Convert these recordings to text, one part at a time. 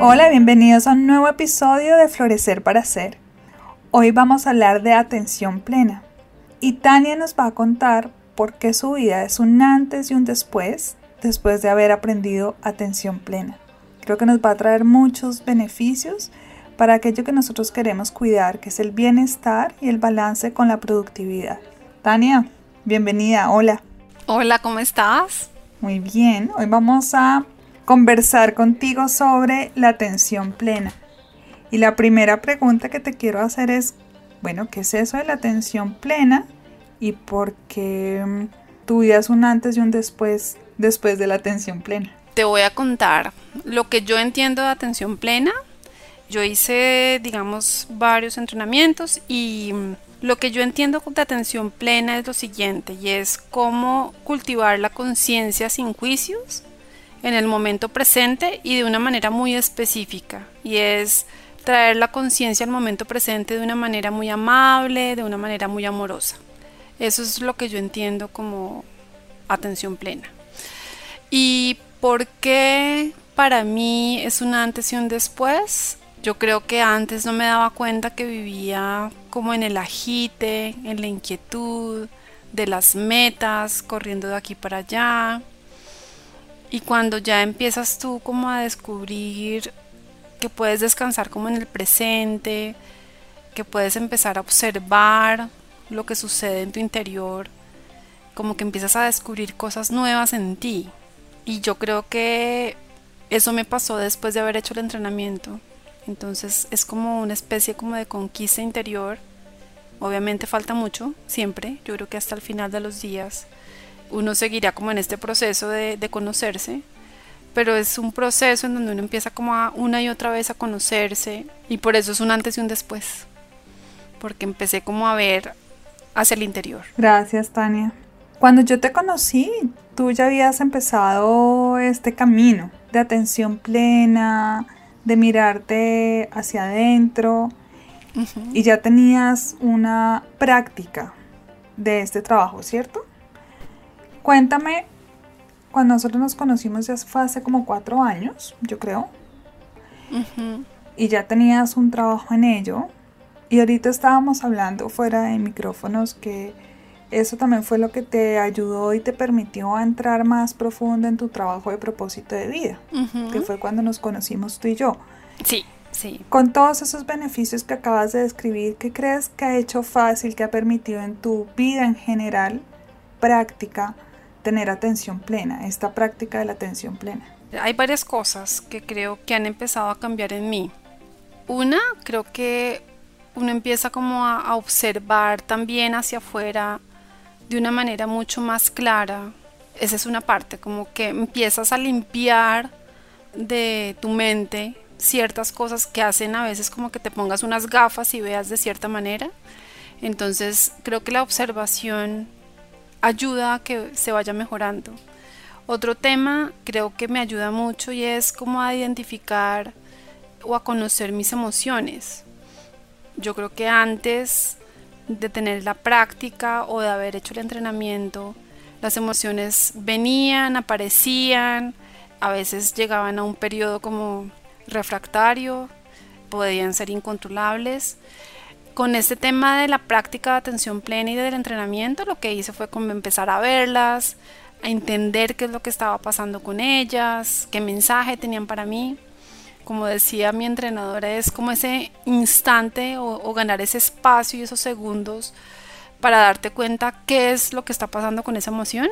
Hola, bienvenidos a un nuevo episodio de Florecer para Ser. Hoy vamos a hablar de atención plena y Tania nos va a contar por qué su vida es un antes y un después después de haber aprendido atención plena. Creo que nos va a traer muchos beneficios para aquello que nosotros queremos cuidar, que es el bienestar y el balance con la productividad. Tania, bienvenida, hola. Hola, ¿cómo estás? Muy bien, hoy vamos a conversar contigo sobre la atención plena. Y la primera pregunta que te quiero hacer es, bueno, ¿qué es eso de la atención plena? Y por qué mm, tu vida es un antes y un después después de la atención plena. Te voy a contar lo que yo entiendo de atención plena. Yo hice, digamos, varios entrenamientos y mm, lo que yo entiendo de atención plena es lo siguiente, y es cómo cultivar la conciencia sin juicios en el momento presente y de una manera muy específica. Y es traer la conciencia al momento presente de una manera muy amable, de una manera muy amorosa. Eso es lo que yo entiendo como atención plena. ¿Y por qué para mí es un antes y un después? Yo creo que antes no me daba cuenta que vivía como en el agite, en la inquietud de las metas, corriendo de aquí para allá, y cuando ya empiezas tú como a descubrir que puedes descansar como en el presente, que puedes empezar a observar lo que sucede en tu interior, como que empiezas a descubrir cosas nuevas en ti. Y yo creo que eso me pasó después de haber hecho el entrenamiento. Entonces es como una especie como de conquista interior. Obviamente falta mucho, siempre. Yo creo que hasta el final de los días uno seguirá como en este proceso de, conocerse, pero es un proceso en donde uno empieza como a una y otra vez a conocerse y por eso es un antes y un después, porque empecé como a ver hacia el interior. Gracias, Tania. Cuando yo te conocí, tú ya habías empezado este camino de atención plena, de mirarte hacia adentro y ya tenías una práctica de este trabajo, ¿cierto? Cuéntame, cuando nosotros nos conocimos ya fue hace como cuatro años, yo creo. Y ya tenías un trabajo en ello. Y ahorita estábamos hablando fuera de micrófonos que eso también fue lo que te ayudó y te permitió entrar más profundo en tu trabajo de propósito de vida, que fue cuando nos conocimos tú y yo. Sí, sí. Con todos esos beneficios que acabas de describir, ¿qué crees que ha hecho fácil, que ha permitido en tu vida en general, práctica, tener atención plena, esta práctica de la atención plena? Hay varias cosas que creo que han empezado a cambiar en mí. Una, creo que uno empieza como a, observar también hacia afuera de una manera mucho más clara. Esa es una parte, como que empiezas a limpiar de tu mente ciertas cosas que hacen a veces como que te pongas unas gafas y veas de cierta manera. Entonces creo que la observación ayuda a que se vaya mejorando. Otro tema creo que me ayuda mucho y es cómo a identificar o a conocer mis emociones. Yo creo que antes de tener la práctica o de haber hecho el entrenamiento, las emociones venían, aparecían, a veces llegaban a un periodo como refractario, podían ser incontrolables con este tema de la práctica de atención plena y del entrenamiento, lo que hice fue como empezar a verlas, a entender qué es lo que estaba pasando con ellas, qué mensaje tenían para mí. Como decía mi entrenadora, es como ese instante o, o ganar ese espacio y esos segundos para darte cuenta qué es lo que está pasando con esa emoción.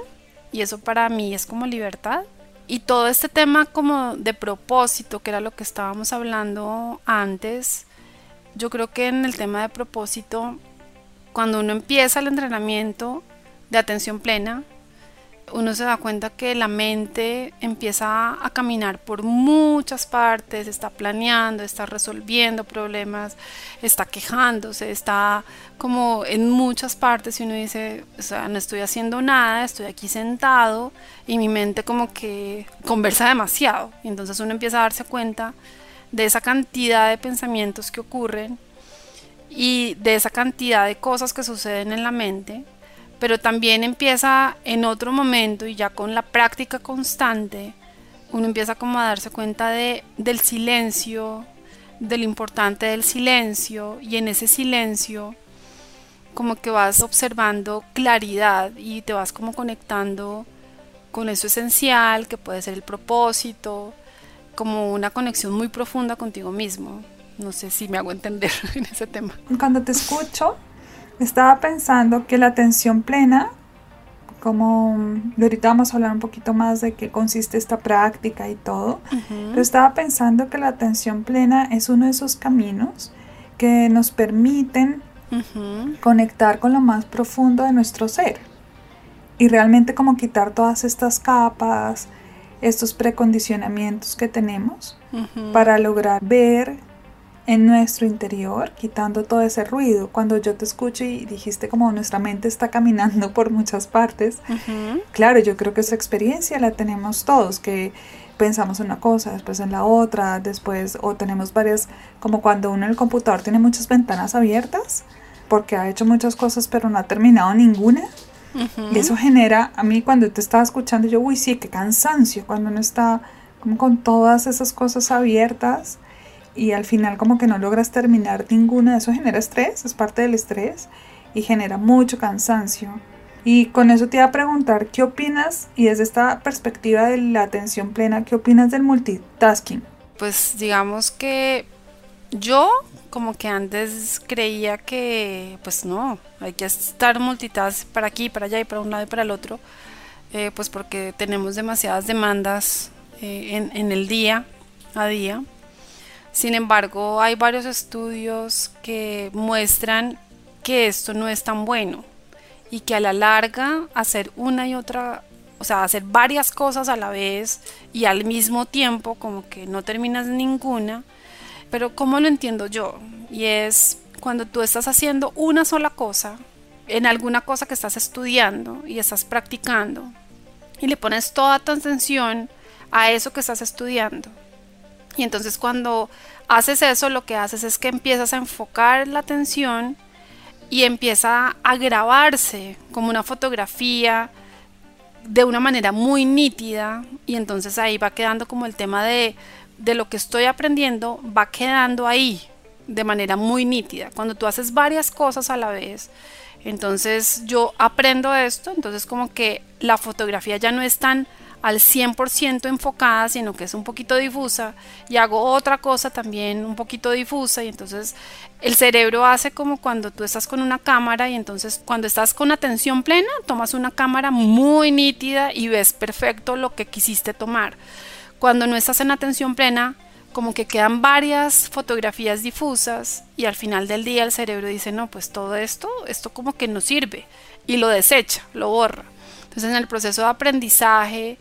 Y eso para mí es como libertad. Y todo este tema como de propósito, que era lo que estábamos hablando antes, yo creo que en el tema de propósito, cuando uno empieza el entrenamiento de atención plena, uno se da cuenta que la mente empieza a caminar por muchas partes, está planeando, está resolviendo problemas, está quejándose, está como en muchas partes y uno dice, o sea, no estoy haciendo nada, estoy aquí sentado y mi mente como que conversa demasiado. Y entonces uno empieza a darse cuenta de esa cantidad de pensamientos que ocurren y de esa cantidad de cosas que suceden en la mente pero también empieza en otro momento y ya con la práctica constante, uno empieza como a darse cuenta de, del silencio, de lo importante del silencio y en ese silencio como que vas observando claridad y te vas como conectando con eso esencial que puede ser el propósito, como una conexión muy profunda contigo mismo. No sé si me hago entender en ese tema. Cuando te escucho, estaba pensando que la atención plena, como ahorita vamos a hablar un poquito más de qué consiste esta práctica y todo, pero estaba pensando que la atención plena es uno de esos caminos que nos permiten conectar con lo más profundo de nuestro ser y realmente como quitar todas estas capas, estos precondicionamientos que tenemos para lograr ver en nuestro interior, quitando todo ese ruido. Cuando yo te escucho y dijiste como nuestra mente está caminando por muchas partes, claro, yo creo que esa experiencia la tenemos todos, que pensamos una cosa, después en la otra, después o tenemos varias, como cuando uno en el computador tiene muchas ventanas abiertas, porque ha hecho muchas cosas pero no ha terminado ninguna. Y eso genera, a mí cuando te estaba escuchando, yo, uy, sí, qué cansancio, cuando uno está como con todas esas cosas abiertas y al final como que no logras terminar ninguna, eso genera estrés, es parte del estrés y genera mucho cansancio. Y con eso te iba a preguntar, ¿qué opinas? Y desde esta perspectiva de la atención plena, ¿qué opinas del multitasking? Pues digamos que yo como que antes creía que pues no, hay que estar multitask para aquí, para allá y para un lado y para el otro, eh, pues porque tenemos demasiadas demandas eh, en, en el día a día. Sin embargo, hay varios estudios que muestran que esto no es tan bueno y que a la larga hacer una y otra, o sea, hacer varias cosas a la vez y al mismo tiempo como que no terminas ninguna, pero ¿cómo lo entiendo yo? Y es cuando tú estás haciendo una sola cosa, en alguna cosa que estás estudiando y estás practicando, y le pones toda tu atención a eso que estás estudiando y entonces cuando haces eso, lo que haces es que empiezas a enfocar la atención y empieza a grabarse como una fotografía de una manera muy nítida y entonces ahí va quedando como el tema de, de lo que estoy aprendiendo va quedando ahí de manera muy nítida. Cuando tú haces varias cosas a la vez, entonces yo aprendo esto, entonces como que la fotografía ya no es tan al 100% enfocada, sino que es un poquito difusa y hago otra cosa también un poquito difusa y entonces el cerebro hace como cuando tú estás con una cámara y entonces cuando estás con atención plena tomas una cámara muy nítida y ves perfecto lo que quisiste tomar. Cuando no estás en atención plena, como que quedan varias fotografías difusas y al final del día el cerebro dice, no, pues todo esto, esto como que no sirve y lo desecha, lo borra. Entonces en el proceso de aprendizaje,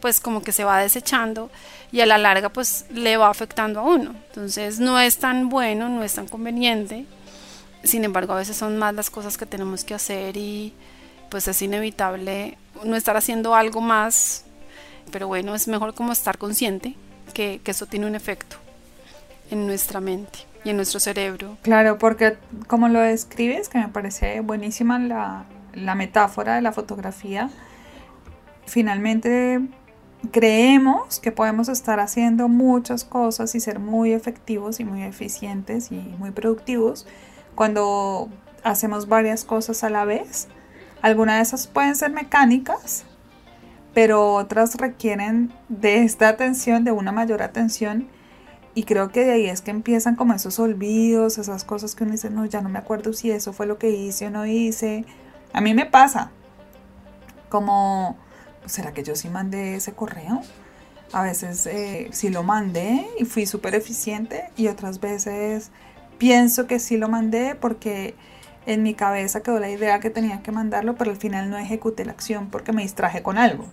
pues como que se va desechando y a la larga pues le va afectando a uno. Entonces no es tan bueno, no es tan conveniente. Sin embargo, a veces son más las cosas que tenemos que hacer y pues es inevitable no estar haciendo algo más. Pero bueno, es mejor como estar consciente que, que eso tiene un efecto en nuestra mente y en nuestro cerebro. Claro, porque como lo describes, que me parece buenísima la, la metáfora de la fotografía, finalmente creemos que podemos estar haciendo muchas cosas y ser muy efectivos y muy eficientes y muy productivos cuando hacemos varias cosas a la vez. Algunas de esas pueden ser mecánicas, pero otras requieren de esta atención, de una mayor atención. Y creo que de ahí es que empiezan como esos olvidos, esas cosas que uno dice, no, ya no me acuerdo si eso fue lo que hice o no hice. A mí me pasa. Como, ¿será que yo sí mandé ese correo? A veces eh, sí lo mandé y fui súper eficiente y otras veces pienso que sí lo mandé porque en mi cabeza quedó la idea que tenía que mandarlo, pero al final no ejecuté la acción porque me distraje con algo.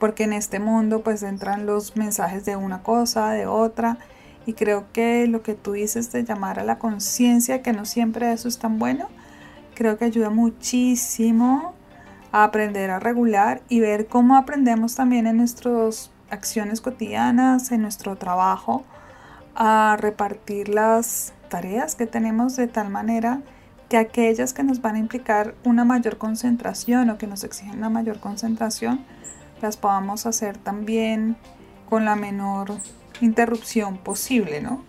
Porque en este mundo pues entran los mensajes de una cosa, de otra, y creo que lo que tú dices de llamar a la conciencia, que no siempre eso es tan bueno, creo que ayuda muchísimo a aprender a regular y ver cómo aprendemos también en nuestras acciones cotidianas, en nuestro trabajo, a repartir las tareas que tenemos de tal manera que aquellas que nos van a implicar una mayor concentración o que nos exigen una mayor concentración, las podamos hacer también con la menor interrupción posible, ¿no?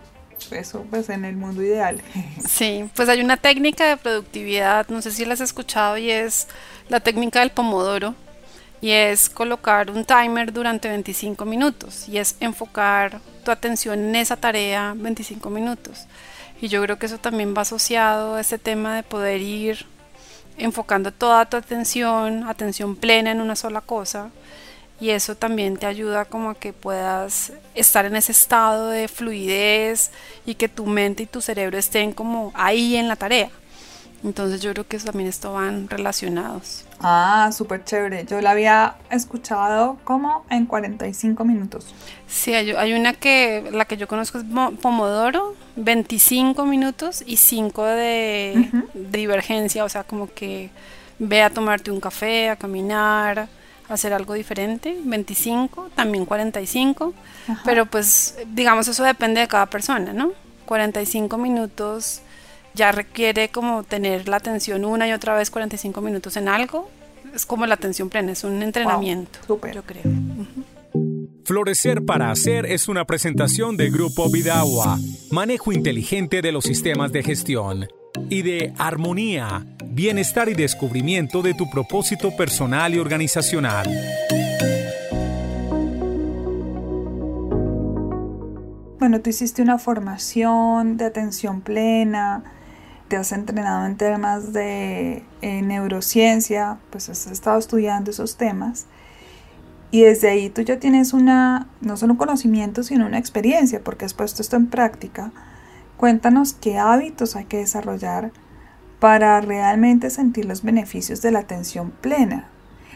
Eso pues en el mundo ideal. Sí, pues hay una técnica de productividad, no sé si la has escuchado, y es la técnica del pomodoro, y es colocar un timer durante 25 minutos, y es enfocar tu atención en esa tarea 25 minutos. Y yo creo que eso también va asociado a este tema de poder ir enfocando toda tu atención, atención plena en una sola cosa. Y eso también te ayuda como a que puedas estar en ese estado de fluidez y que tu mente y tu cerebro estén como ahí en la tarea. Entonces yo creo que eso también estaban relacionados. Ah, súper chévere. Yo la había escuchado como en 45 minutos. Sí, hay, una que, la que yo conozco es Pomodoro, 25 minutos y 5 de, divergencia, o sea, como que ve a tomarte un café, a caminar, hacer algo diferente, 25, también 45, pero pues digamos eso depende de cada persona, ¿no? 45 minutos ya requiere como tener la atención una y otra vez 45 minutos en algo. Es como la atención plena, es un entrenamiento, yo creo. Florecer para Hacer es una presentación de Grupo Vidagua, manejo inteligente de los sistemas de gestión, y de Armonía, bienestar y descubrimiento de tu propósito personal y organizacional. Bueno, tú hiciste una formación de atención plena, te has entrenado en temas de eh, neurociencia, pues has estado estudiando esos temas. Y desde ahí tú ya tienes una, no solo un conocimiento, sino una experiencia, porque has puesto esto en práctica. Cuéntanos qué hábitos hay que desarrollar para realmente sentir los beneficios de la atención plena.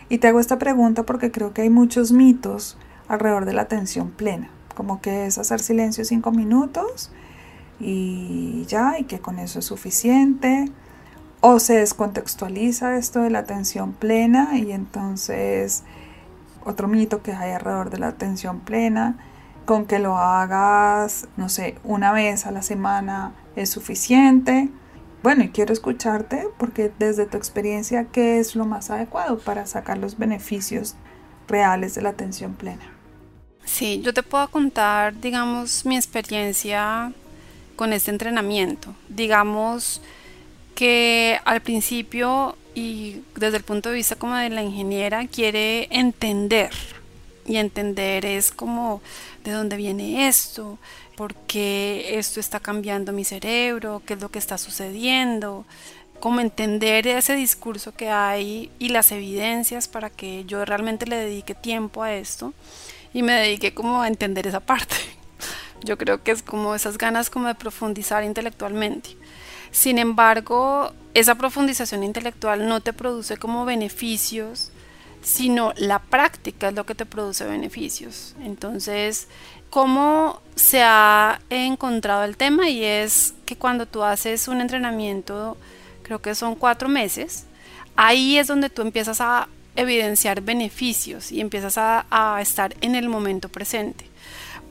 Y te hago esta pregunta porque creo que hay muchos mitos alrededor de la atención plena, como que es hacer silencio cinco minutos y ya, y que con eso es suficiente. O se descontextualiza esto de la atención plena y entonces otro mito que hay alrededor de la atención plena, con que lo hagas, no sé, una vez a la semana es suficiente. Bueno, y quiero escucharte porque desde tu experiencia, ¿qué es lo más adecuado para sacar los beneficios reales de la atención plena? Sí, yo te puedo contar, digamos, mi experiencia con este entrenamiento. Digamos que al principio y desde el punto de vista como de la ingeniera quiere entender y entender es como de dónde viene esto, por qué esto está cambiando mi cerebro, qué es lo que está sucediendo, como entender ese discurso que hay y las evidencias para que yo realmente le dedique tiempo a esto y me dedique como a entender esa parte. Yo creo que es como esas ganas como de profundizar intelectualmente. Sin embargo, esa profundización intelectual no te produce como beneficios, sino la práctica es lo que te produce beneficios. Entonces, ¿cómo se ha encontrado el tema? Y es que cuando tú haces un entrenamiento, creo que son cuatro meses, ahí es donde tú empiezas a evidenciar beneficios y empiezas a, estar en el momento presente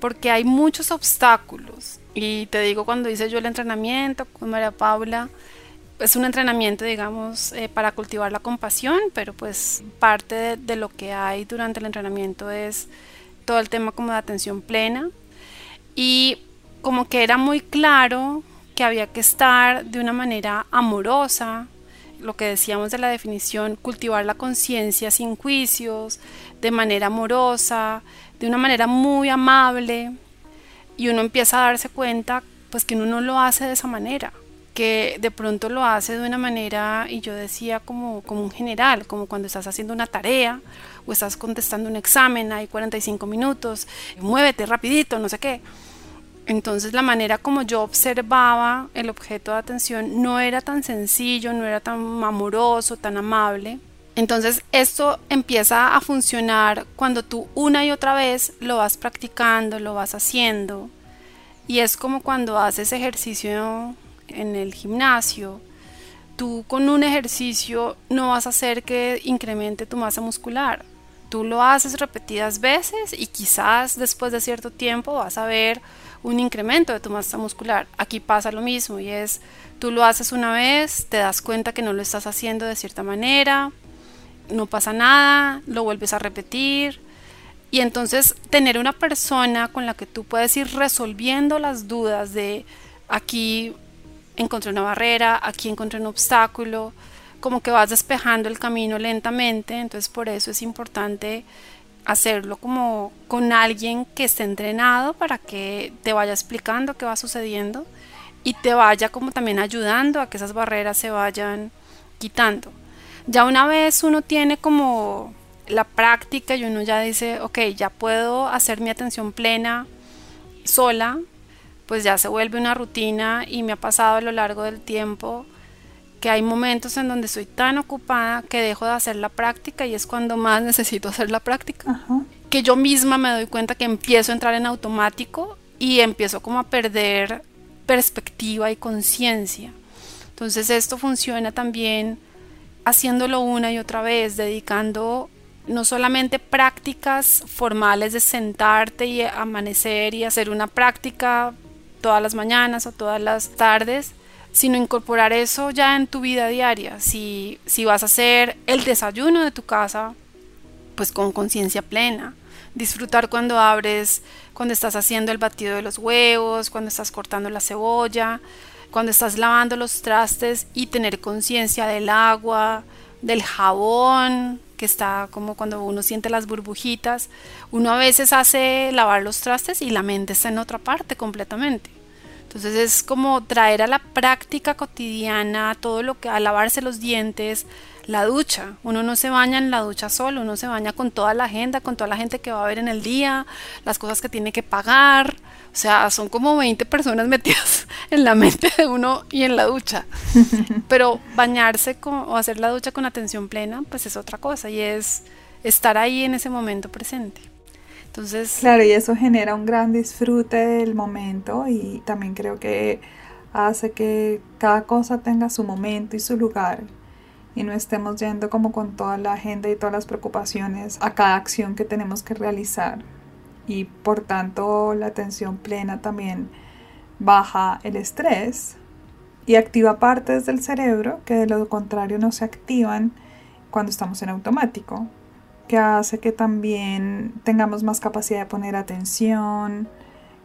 porque hay muchos obstáculos. Y te digo, cuando hice yo el entrenamiento con María Paula, es un entrenamiento, digamos, eh, para cultivar la compasión, pero pues parte de, lo que hay durante el entrenamiento es todo el tema como de atención plena. Y como que era muy claro que había que estar de una manera amorosa, lo que decíamos de la definición, cultivar la conciencia sin juicios, de manera amorosa, de una manera muy amable y uno empieza a darse cuenta pues que uno no lo hace de esa manera que de pronto lo hace de una manera y yo decía como, como un general, como cuando estás haciendo una tarea o estás contestando un examen, hay 45 minutos, muévete rapidito, no sé qué. Entonces la manera como yo observaba el objeto de atención no era tan sencillo, no era tan amoroso, tan amable. Entonces esto empieza a funcionar cuando tú una y otra vez lo vas practicando, lo vas haciendo. Y es como cuando haces ejercicio en el gimnasio. Tú con un ejercicio no vas a hacer que incremente tu masa muscular. Tú lo haces repetidas veces y quizás después de cierto tiempo vas a ver un incremento de tu masa muscular. Aquí pasa lo mismo y es, tú lo haces una vez, te das cuenta que no lo estás haciendo de cierta manera, no pasa nada, lo vuelves a repetir. Y entonces tener una persona con la que tú puedes ir resolviendo las dudas de aquí encontré una barrera, aquí encontré un obstáculo, como que vas despejando el camino lentamente, entonces por eso es importante hacerlo como con alguien que esté entrenado para que te vaya explicando qué va sucediendo y te vaya como también ayudando a que esas barreras se vayan quitando. Ya una vez uno tiene como la práctica y uno ya dice, ok, ya puedo hacer mi atención plena sola, pues ya se vuelve una rutina y me ha pasado a lo largo del tiempo que hay momentos en donde estoy tan ocupada que dejo de hacer la práctica y es cuando más necesito hacer la práctica. Que yo misma me doy cuenta que empiezo a entrar en automático y empiezo como a perder perspectiva y conciencia. Entonces esto funciona también haciéndolo una y otra vez, dedicando no solamente prácticas formales de sentarte y amanecer y hacer una práctica todas las mañanas o todas las tardes, sino incorporar eso ya en tu vida diaria. Si, si vas a hacer el desayuno de tu casa, pues con conciencia plena. Disfrutar cuando abres, cuando estás haciendo el batido de los huevos, cuando estás cortando la cebolla, cuando estás lavando los trastes y tener conciencia del agua, del jabón, que está como cuando uno siente las burbujitas. Uno a veces hace lavar los trastes y la mente está en otra parte completamente. Entonces es como traer a la práctica cotidiana todo lo que a lavarse los dientes, la ducha. Uno no se baña en la ducha solo, uno se baña con toda la agenda, con toda la gente que va a ver en el día, las cosas que tiene que pagar. O sea, son como 20 personas metidas en la mente de uno y en la ducha. Pero bañarse o hacer la ducha con atención plena, pues es otra cosa y es estar ahí en ese momento presente. Claro, y eso genera un gran disfrute del momento y también creo que hace que cada cosa tenga su momento y su lugar y no estemos yendo como con toda la agenda y todas las preocupaciones a cada acción que tenemos que realizar. Y por tanto la atención plena también baja el estrés y activa partes del cerebro que de lo contrario no se activan cuando estamos en automático que hace que también tengamos más capacidad de poner atención,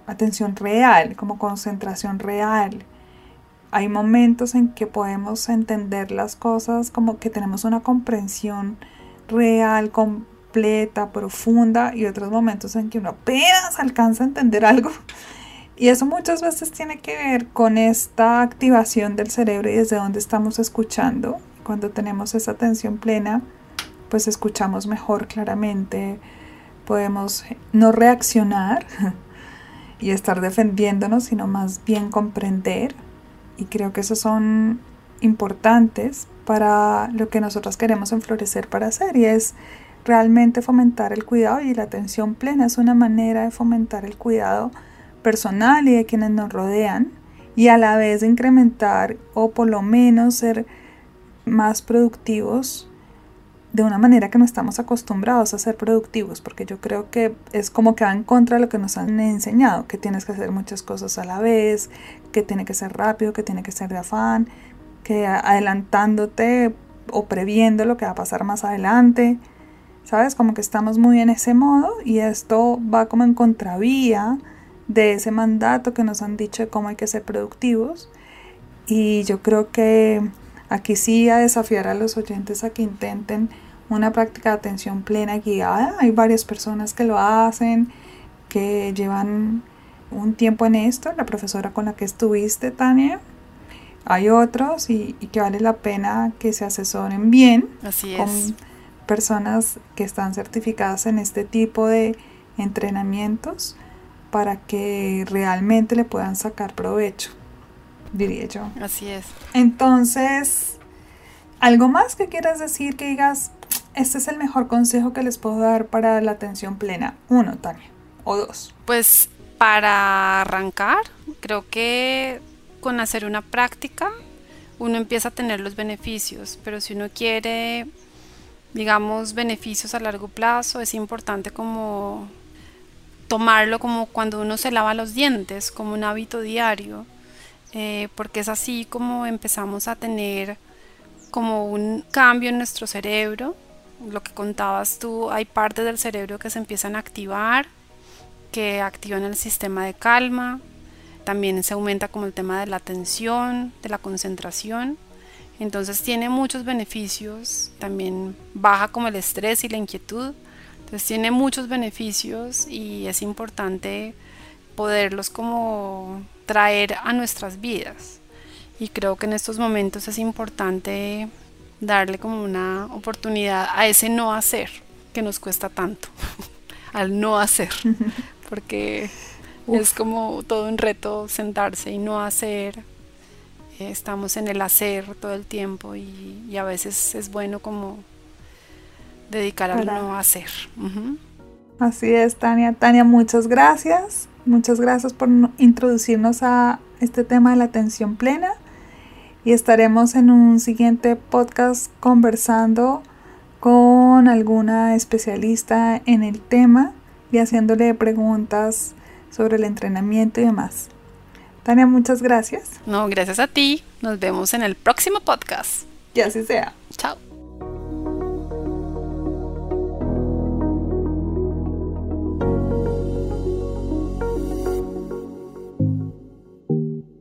atención real, como concentración real. Hay momentos en que podemos entender las cosas como que tenemos una comprensión real, completa, profunda y otros momentos en que uno apenas alcanza a entender algo. Y eso muchas veces tiene que ver con esta activación del cerebro y desde donde estamos escuchando. Cuando tenemos esa atención plena, pues escuchamos mejor claramente, podemos no reaccionar y estar defendiéndonos, sino más bien comprender. Y creo que esos son importantes para lo que nosotros queremos enflorecer para hacer y es realmente fomentar el cuidado y la atención plena es una manera de fomentar el cuidado personal y de quienes nos rodean y a la vez incrementar o por lo menos ser más productivos de una manera que no estamos acostumbrados a ser productivos, porque yo creo que es como que va en contra de lo que nos han enseñado, que tienes que hacer muchas cosas a la vez, que tiene que ser rápido, que tiene que ser de afán, que adelantándote o previendo lo que va a pasar más adelante, ¿sabes? Como que estamos muy en ese modo y esto va como en contravía de ese mandato que nos han dicho de cómo hay que ser productivos. Y yo creo que Aquí sí a desafiar a los oyentes a que intenten una práctica de atención plena guiada. Hay varias personas que lo hacen, que llevan un tiempo en esto, la profesora con la que estuviste, Tania. Hay otros y, que vale la pena que se asesoren bien con personas que están certificadas en este tipo de entrenamientos para que realmente le puedan sacar provecho, diría yo. Así es. Entonces, ¿algo más que quieras decir que digas, este es el mejor consejo que les puedo dar para la atención plena? Uno, Tania, o dos. Pues para arrancar, creo que con hacer una práctica uno empieza a tener los beneficios, pero si uno quiere, digamos, beneficios a largo plazo, es importante como tomarlo como cuando uno se lava los dientes, como un hábito diario, eh, porque es así como empezamos a tener como un cambio en nuestro cerebro. Lo que contabas tú, hay partes del cerebro que se empiezan a activar, que activan el sistema de calma, también se aumenta como el tema de la atención, de la concentración. Entonces tiene muchos beneficios, también baja como el estrés y la inquietud. Entonces tiene muchos beneficios y es importante poderlos como traer a nuestras vidas. Y creo que en estos momentos es importante darle como una oportunidad a ese no hacer que nos cuesta tanto, al no hacer, porque es como todo un reto sentarse y no hacer. Estamos en el hacer todo el tiempo y, a veces es bueno como dedicar al no hacer. Así es, Tania. Tania, muchas gracias. Muchas gracias por introducirnos a este tema de la atención plena y estaremos en un siguiente podcast conversando con alguna especialista en el tema y haciéndole preguntas sobre el entrenamiento y demás. Tania, muchas gracias. No, gracias a ti. Nos vemos en el próximo podcast. Que así sea. Chao.